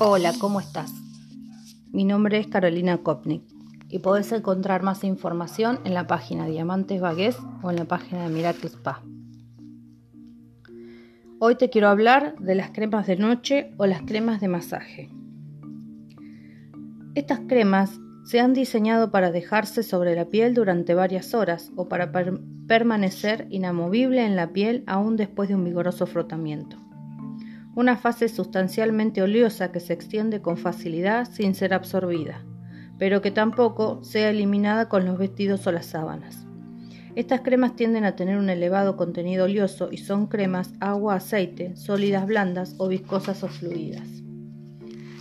Hola, ¿cómo estás? Mi nombre es Carolina Kopnik y podés encontrar más información en la página Diamantes Vagués o en la página de Miracle Spa. Hoy te quiero hablar de las cremas de noche o las cremas de masaje. Estas cremas se han diseñado para dejarse sobre la piel durante varias horas o para permanecer inamovible en la piel aún después de un vigoroso frotamiento una fase sustancialmente oleosa que se extiende con facilidad sin ser absorbida, pero que tampoco sea eliminada con los vestidos o las sábanas. Estas cremas tienden a tener un elevado contenido oleoso y son cremas agua-aceite, sólidas blandas o viscosas o fluidas.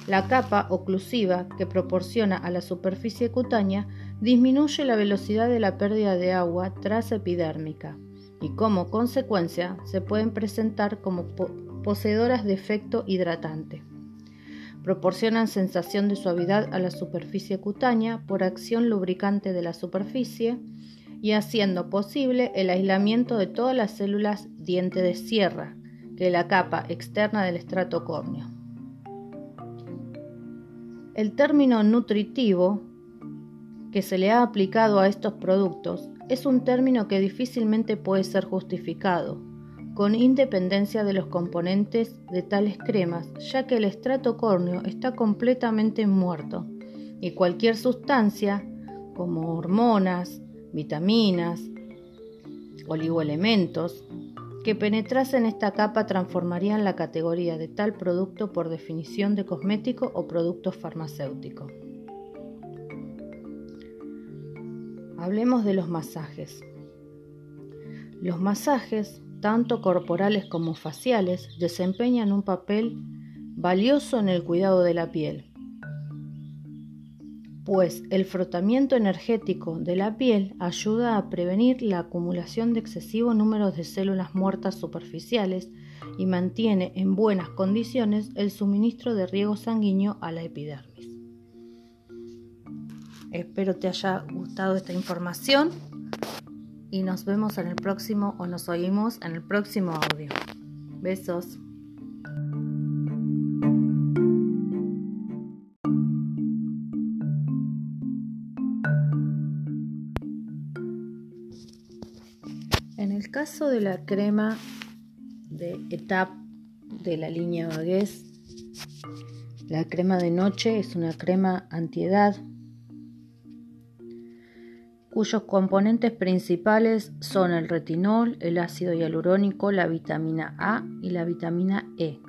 La capa oclusiva que proporciona a la superficie cutánea disminuye la velocidad de la pérdida de agua transepidérmica y como consecuencia se pueden presentar como poseedoras de efecto hidratante. Proporcionan sensación de suavidad a la superficie cutánea por acción lubricante de la superficie y haciendo posible el aislamiento de todas las células diente de sierra, de la capa externa del estrato córneo. El término nutritivo que se le ha aplicado a estos productos es un término que difícilmente puede ser justificado, con independencia de los componentes de tales cremas, ya que el estrato córneo está completamente muerto y cualquier sustancia, como hormonas, vitaminas, oligoelementos, que penetrasen esta capa transformarían la categoría de tal producto por definición de cosmético o producto farmacéutico. Hablemos de los masajes. Los masajes tanto corporales como faciales, desempeñan un papel valioso en el cuidado de la piel, pues el frotamiento energético de la piel ayuda a prevenir la acumulación de excesivo número de células muertas superficiales y mantiene en buenas condiciones el suministro de riego sanguíneo a la epidermis. Espero te haya gustado esta información y nos vemos en el próximo o nos oímos en el próximo audio. Besos. En el caso de la crema de ETAP de la línea Vagues, la crema de noche es una crema antiedad cuyos componentes principales son el retinol, el ácido hialurónico, la vitamina A y la vitamina E.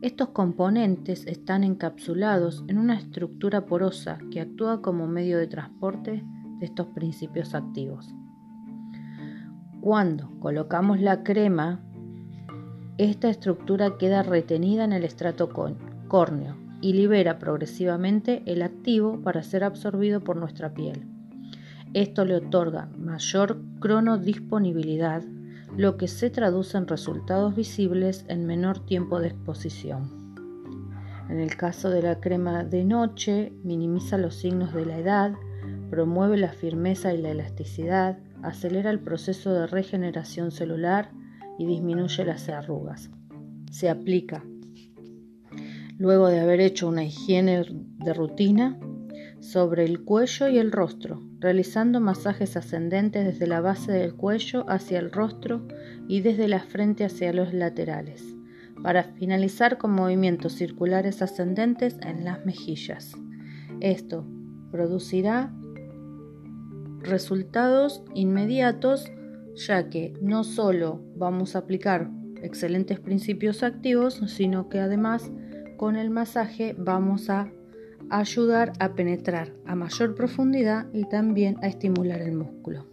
Estos componentes están encapsulados en una estructura porosa que actúa como medio de transporte de estos principios activos. Cuando colocamos la crema, esta estructura queda retenida en el estrato córneo y libera progresivamente el activo para ser absorbido por nuestra piel. Esto le otorga mayor cronodisponibilidad, lo que se traduce en resultados visibles en menor tiempo de exposición. En el caso de la crema de noche, minimiza los signos de la edad, promueve la firmeza y la elasticidad, acelera el proceso de regeneración celular y disminuye las arrugas. Se aplica luego de haber hecho una higiene de rutina sobre el cuello y el rostro, realizando masajes ascendentes desde la base del cuello hacia el rostro y desde la frente hacia los laterales, para finalizar con movimientos circulares ascendentes en las mejillas. Esto producirá resultados inmediatos ya que no solo vamos a aplicar excelentes principios activos, sino que además con el masaje vamos a ayudar a penetrar a mayor profundidad y también a estimular el músculo.